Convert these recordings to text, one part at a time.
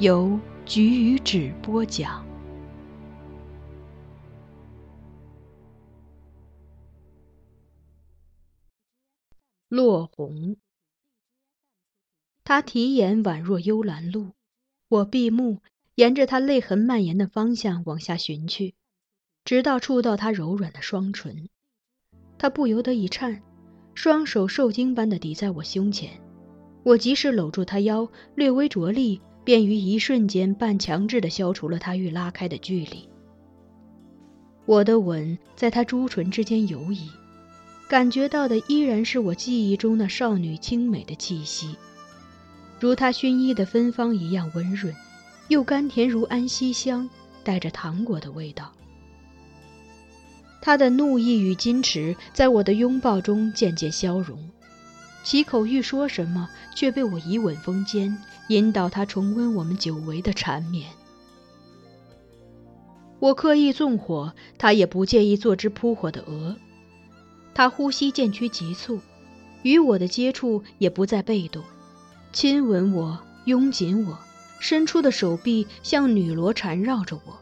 由菊与纸播讲。落红，他提眼宛若幽兰露。我闭目，沿着他泪痕蔓延的方向往下寻去，直到触到他柔软的双唇。他不由得一颤，双手受惊般的抵在我胸前。我及时搂住他腰，略微着力。便于一瞬间半强制地消除了他欲拉开的距离。我的吻在他朱唇之间游移，感觉到的依然是我记忆中那少女清美的气息，如她薰衣的芬芳一样温润，又甘甜如安息香，带着糖果的味道。他的怒意与矜持在我的拥抱中渐渐消融。其口欲说什么，却被我以吻封缄，引导他重温我们久违的缠绵。我刻意纵火，他也不介意做只扑火的蛾。他呼吸渐趋急促，与我的接触也不再被动，亲吻我，拥紧我，伸出的手臂像女罗缠绕着我。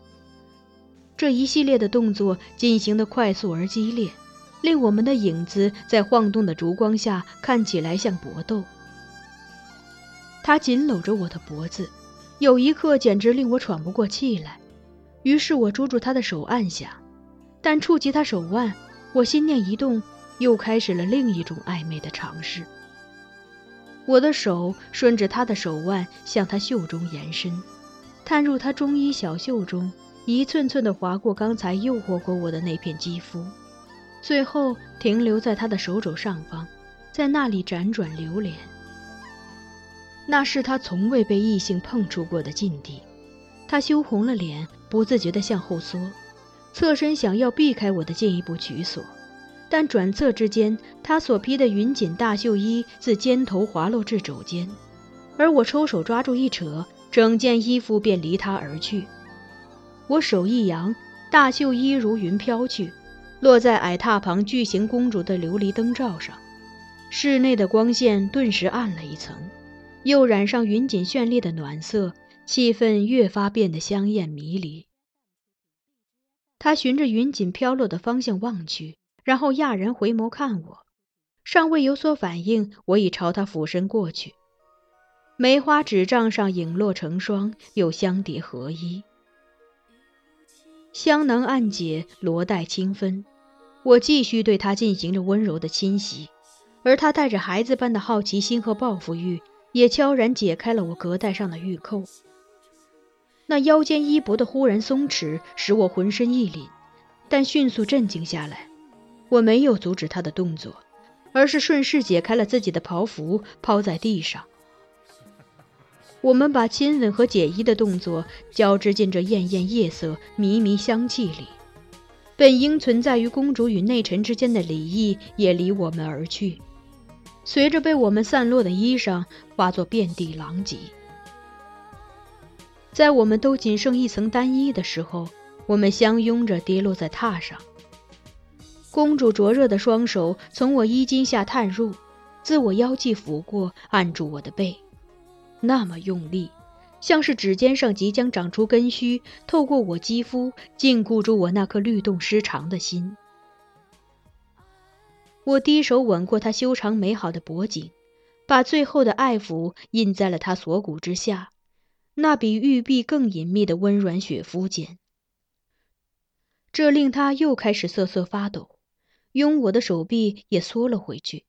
这一系列的动作进行的快速而激烈。令我们的影子在晃动的烛光下看起来像搏斗。他紧搂着我的脖子，有一刻简直令我喘不过气来。于是我捉住他的手按下，但触及他手腕，我心念一动，又开始了另一种暧昧的尝试。我的手顺着他的手腕向他袖中延伸，探入他中衣小袖中，一寸寸地划过刚才诱惑过我的那片肌肤。最后停留在他的手肘上方，在那里辗转流连。那是他从未被异性碰触过的禁地，他羞红了脸，不自觉地向后缩，侧身想要避开我的进一步取索，但转侧之间，他所披的云锦大袖衣自肩头滑落至肘间，而我抽手抓住一扯，整件衣服便离他而去。我手一扬，大袖衣如云飘去。落在矮榻旁巨型公主的琉璃灯罩上，室内的光线顿时暗了一层，又染上云锦绚丽的暖色，气氛越发变得香艳迷离。他循着云锦飘落的方向望去，然后讶然回眸看我，尚未有所反应，我已朝他俯身过去。梅花纸帐上影落成双，又相叠合一。香囊暗解，罗带轻分。我继续对他进行着温柔的侵袭，而他带着孩子般的好奇心和报复欲，也悄然解开了我隔带上的玉扣。那腰间衣帛的忽然松弛，使我浑身一凛，但迅速镇静下来。我没有阻止他的动作，而是顺势解开了自己的袍服，抛在地上。我们把亲吻和解衣的动作交织进这艳艳夜色、迷迷香气里，本应存在于公主与内臣之间的礼仪也离我们而去，随着被我们散落的衣裳化作遍地狼藉。在我们都仅剩一层单衣的时候，我们相拥着跌落在榻上。公主灼热的双手从我衣襟下探入，自我腰际抚过，按住我的背。那么用力，像是指尖上即将长出根须，透过我肌肤禁锢住我那颗律动失常的心。我低手吻过她修长美好的脖颈，把最后的爱抚印在了她锁骨之下，那比玉臂更隐秘的温软雪肤间。这令她又开始瑟瑟发抖，拥我的手臂也缩了回去。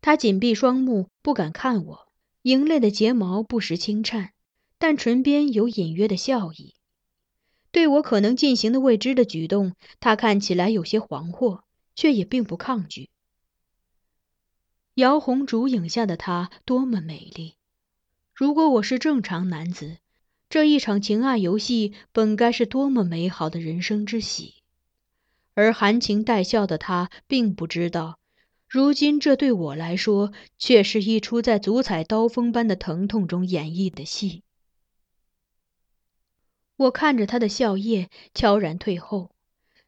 她紧闭双目，不敢看我。莹泪的睫毛不时轻颤，但唇边有隐约的笑意。对我可能进行的未知的举动，他看起来有些惶惑，却也并不抗拒。摇红烛影下的她多么美丽！如果我是正常男子，这一场情爱游戏本该是多么美好的人生之喜。而含情带笑的他，并不知道。如今，这对我来说，却是一出在足踩刀锋般的疼痛中演绎的戏。我看着他的笑靥悄然退后，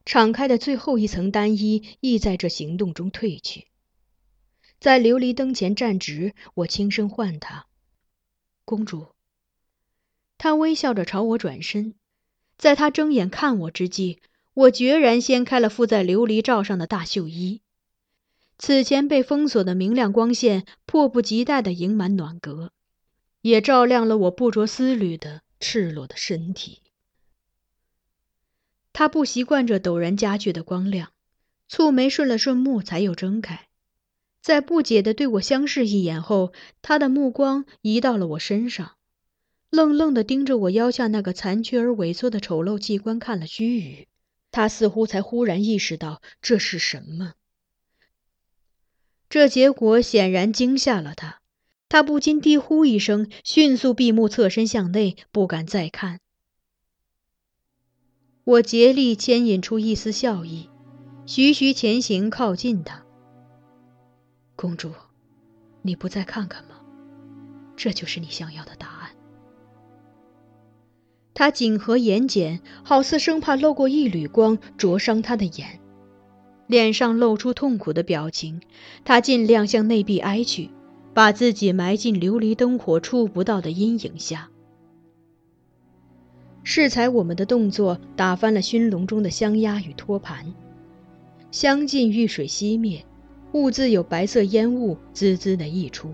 敞开的最后一层单衣亦在这行动中褪去。在琉璃灯前站直，我轻声唤他：“公主。”他微笑着朝我转身，在他睁眼看我之际，我决然掀开了附在琉璃罩上的大袖衣。此前被封锁的明亮光线迫不及待地盈满暖阁，也照亮了我不着丝缕的赤裸的身体。他不习惯这陡然加剧的光亮，蹙眉顺了顺目，才又睁开。在不解地对我相视一眼后，他的目光移到了我身上，愣愣地盯着我腰下那个残缺而萎缩的丑陋器官看了须臾。他似乎才忽然意识到这是什么。这结果显然惊吓了他，他不禁低呼一声，迅速闭目，侧身向内，不敢再看。我竭力牵引出一丝笑意，徐徐前行，靠近他。公主，你不再看看吗？这就是你想要的答案。他紧合眼睑，好似生怕漏过一缕光灼伤他的眼。脸上露出痛苦的表情，他尽量向内壁挨去，把自己埋进琉璃灯火触不到的阴影下。适才我们的动作打翻了熏笼中的香鸭与托盘，香尽遇水熄灭，兀自有白色烟雾滋滋的溢出，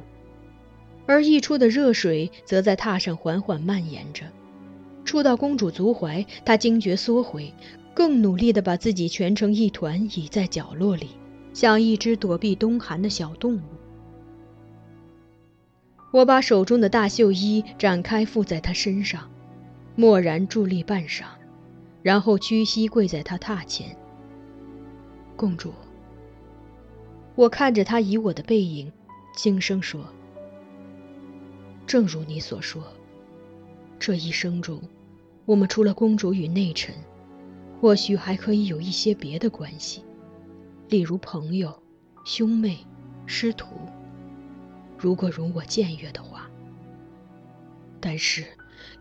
而溢出的热水则在榻上缓缓蔓延着，触到公主足踝，她惊觉缩回。更努力地把自己蜷成一团，倚在角落里，像一只躲避冬寒的小动物。我把手中的大绣衣展开覆在她身上，默然伫立半晌，然后屈膝跪在她榻前。公主，我看着他以我的背影，轻声说：“正如你所说，这一生中，我们除了公主与内臣。”或许还可以有一些别的关系，例如朋友、兄妹、师徒。如果容我僭越的话，但是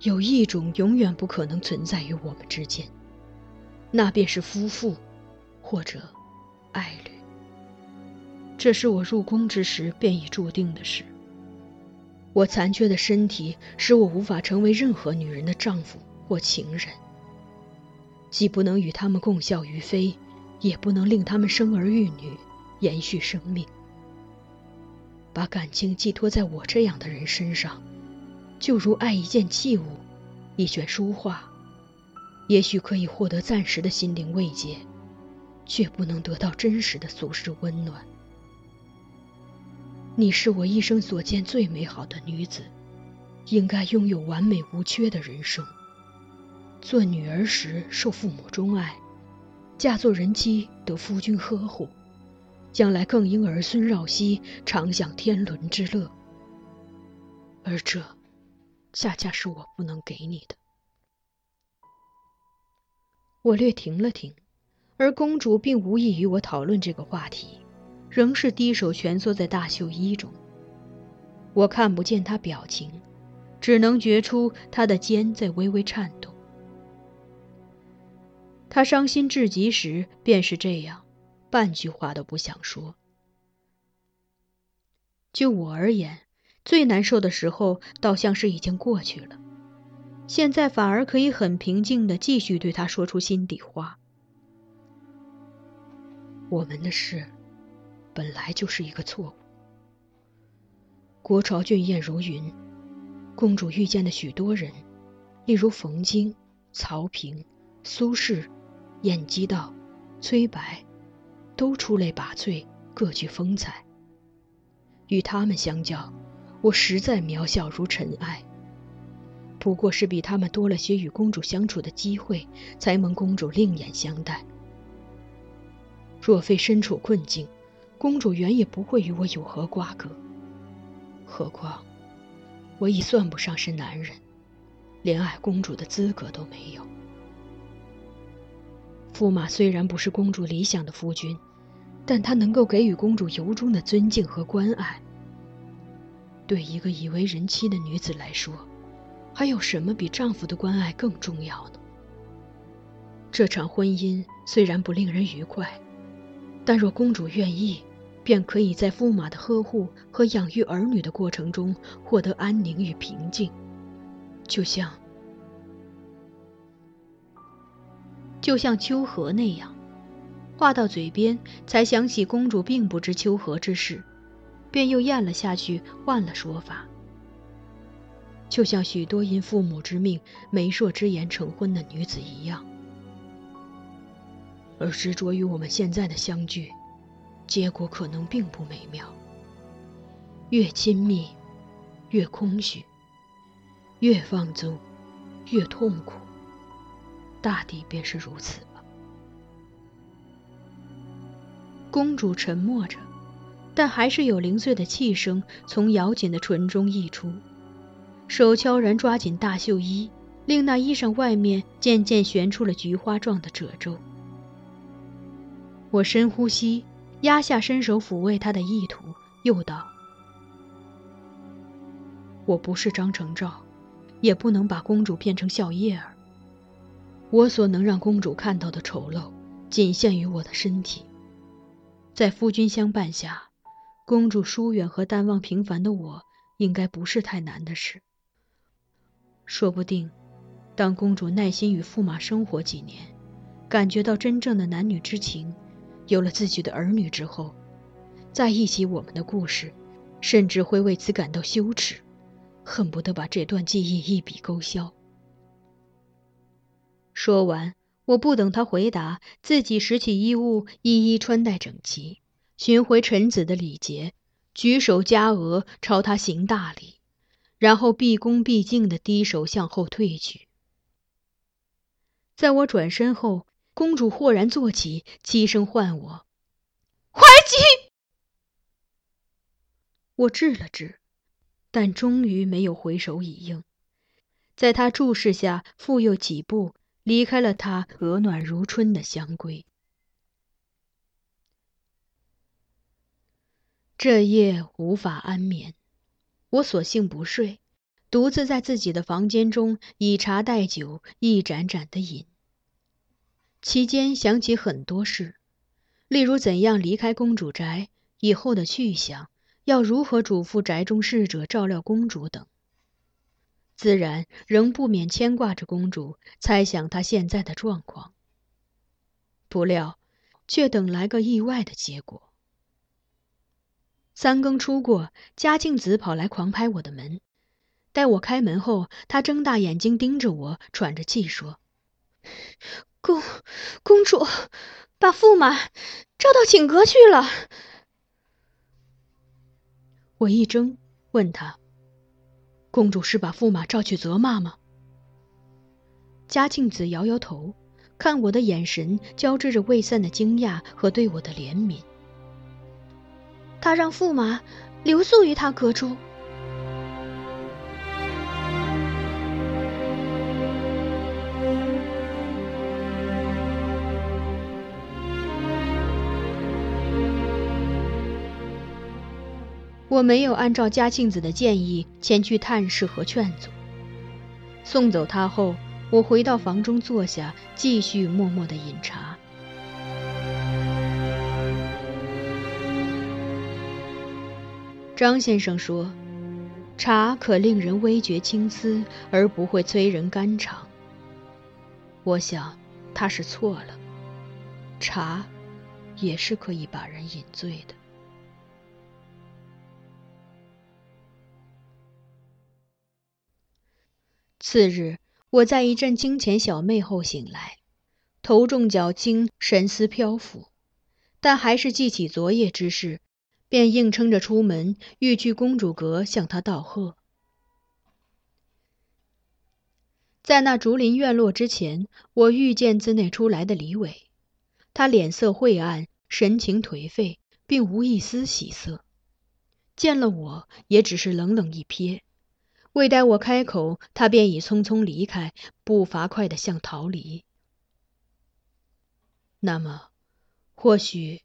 有一种永远不可能存在于我们之间，那便是夫妇，或者爱侣。这是我入宫之时便已注定的事。我残缺的身体使我无法成为任何女人的丈夫或情人。既不能与他们共效于飞，也不能令他们生儿育女，延续生命。把感情寄托在我这样的人身上，就如爱一件器物，一卷书画，也许可以获得暂时的心灵慰藉，却不能得到真实的俗世温暖。你是我一生所见最美好的女子，应该拥有完美无缺的人生。做女儿时受父母钟爱，嫁做人妻得夫君呵护，将来更应儿孙绕膝，常享天伦之乐。而这，恰恰是我不能给你的。我略停了停，而公主并无意与我讨论这个话题，仍是低手蜷缩在大袖衣中。我看不见他表情，只能觉出他的肩在微微颤动。他伤心至极时便是这样，半句话都不想说。就我而言，最难受的时候倒像是已经过去了。现在反而可以很平静的继续对他说出心底话。我们的事，本来就是一个错误。国朝俊彦如云，公主遇见的许多人，例如冯京、曹平、苏轼、晏几道、崔白，都出类拔萃，各具风采。与他们相较，我实在渺小如尘埃。不过是比他们多了些与公主相处的机会，才蒙公主另眼相待。若非身处困境，公主原也不会与我有何瓜葛。何况，我已算不上是男人，连爱公主的资格都没有。驸马虽然不是公主理想的夫君，但他能够给予公主由衷的尊敬和关爱。对一个已为人妻的女子来说，还有什么比丈夫的关爱更重要呢？这场婚姻虽然不令人愉快，但若公主愿意，便可以在驸马的呵护和养育儿女的过程中获得安宁与平静，就像就像秋荷那样。话到嘴边，才想起公主并不知秋荷之事，便又咽了下去，换了说法。就像许多因父母之命、媒妁之言成婚的女子一样，而执着于我们现在的相聚，结果可能并不美妙。越亲密，越空虚；越放纵，越痛苦。大抵便是如此吧。公主沉默着，但还是有零碎的气声从咬紧的唇中溢出。手悄然抓紧大袖衣，令那衣裳外面渐渐悬出了菊花状的褶皱。我深呼吸，压下伸手抚慰他的意图，又道：“我不是张承照，也不能把公主变成笑靥儿。我所能让公主看到的丑陋，仅限于我的身体。在夫君相伴下，公主疏远和淡忘平凡的我，应该不是太难的事。”说不定，当公主耐心与驸马生活几年，感觉到真正的男女之情，有了自己的儿女之后，再忆起我们的故事，甚至会为此感到羞耻，恨不得把这段记忆一笔勾销。说完，我不等他回答，自己拾起衣物，一一穿戴整齐，寻回臣子的礼节，举手加额，朝他行大礼。然后毕恭毕敬地低手向后退去。在我转身后，公主豁然坐起，低声唤我：“怀吉。”我滞了滞，但终于没有回首以应，在她注视下，复又几步离开了她和暖如春的香闺。这夜无法安眠。我索性不睡，独自在自己的房间中以茶代酒，一盏盏的饮。期间想起很多事，例如怎样离开公主宅，以后的去向，要如何嘱咐宅中侍者照料公主等。自然仍不免牵挂着公主，猜想她现在的状况。不料，却等来个意外的结果。三更初过，嘉庆子跑来狂拍我的门。待我开门后，他睁大眼睛盯着我，喘着气说：“公公主把驸马召到寝阁去了。”我一怔，问他：“公主是把驸马召去责骂吗？”嘉庆子摇摇头，看我的眼神交织着未散的惊讶和对我的怜悯。他让驸马留宿于他阁中。没有按照嘉庆子的建议前去探视和劝阻。送走他后，我回到房中坐下，继续默默的饮茶。张先生说：“茶可令人微觉青丝，而不会催人肝肠。”我想，他是错了。茶，也是可以把人饮醉的。次日，我在一阵惊前小寐后醒来，头重脚轻，神思飘浮，但还是记起昨夜之事，便硬撑着出门，欲去公主阁向他道贺。在那竹林院落之前，我遇见自内出来的李伟，他脸色晦暗，神情颓废，并无一丝喜色，见了我也只是冷冷一瞥。未待我开口，他便已匆匆离开，步伐快得像逃离。那么，或许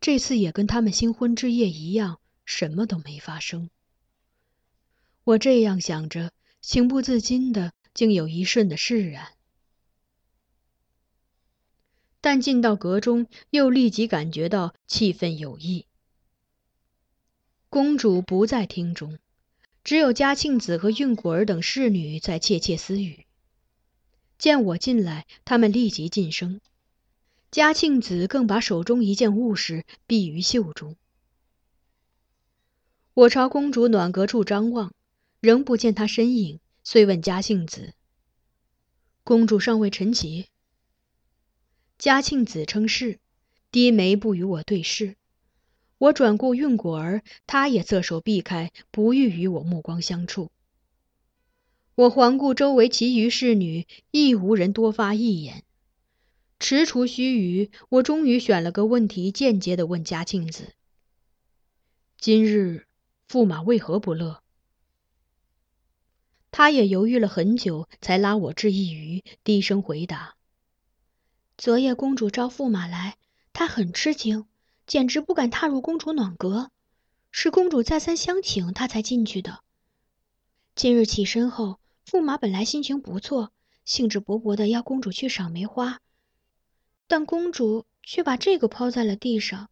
这次也跟他们新婚之夜一样，什么都没发生。我这样想着，情不自禁的，竟有一瞬的释然。但进到阁中，又立即感觉到气氛有异。公主不在厅中。只有嘉庆子和韵果儿等侍女在窃窃私语。见我进来，他们立即噤声。嘉庆子更把手中一件物事避于袖中。我朝公主暖阁处张望，仍不见她身影，遂问嘉庆子：“公主尚未晨起？”嘉庆子称是，低眉不与我对视。我转过运果儿，他也侧手避开，不欲与我目光相触。我环顾周围其余侍女，亦无人多发一言。踟蹰须臾，我终于选了个问题，间接的问嘉庆子：“今日驸马为何不乐？”他也犹豫了很久，才拉我至一隅，低声回答：“昨夜公主召驸马来，他很吃惊。”简直不敢踏入公主暖阁，是公主再三相请，他才进去的。今日起身后，驸马本来心情不错，兴致勃勃的要公主去赏梅花，但公主却把这个抛在了地上。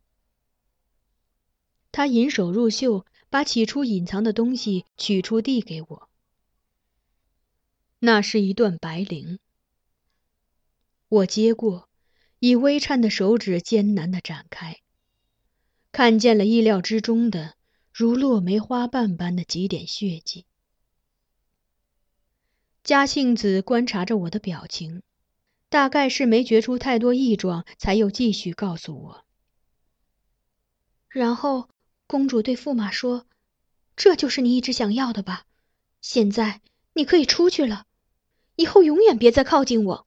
他引手入袖，把起初隐藏的东西取出，递给我。那是一段白绫。我接过，以微颤的手指艰难的展开。看见了意料之中的，如落梅花瓣般的几点血迹。嘉庆子观察着我的表情，大概是没觉出太多异状，才又继续告诉我。然后公主对驸马说：“这就是你一直想要的吧？现在你可以出去了，以后永远别再靠近我。”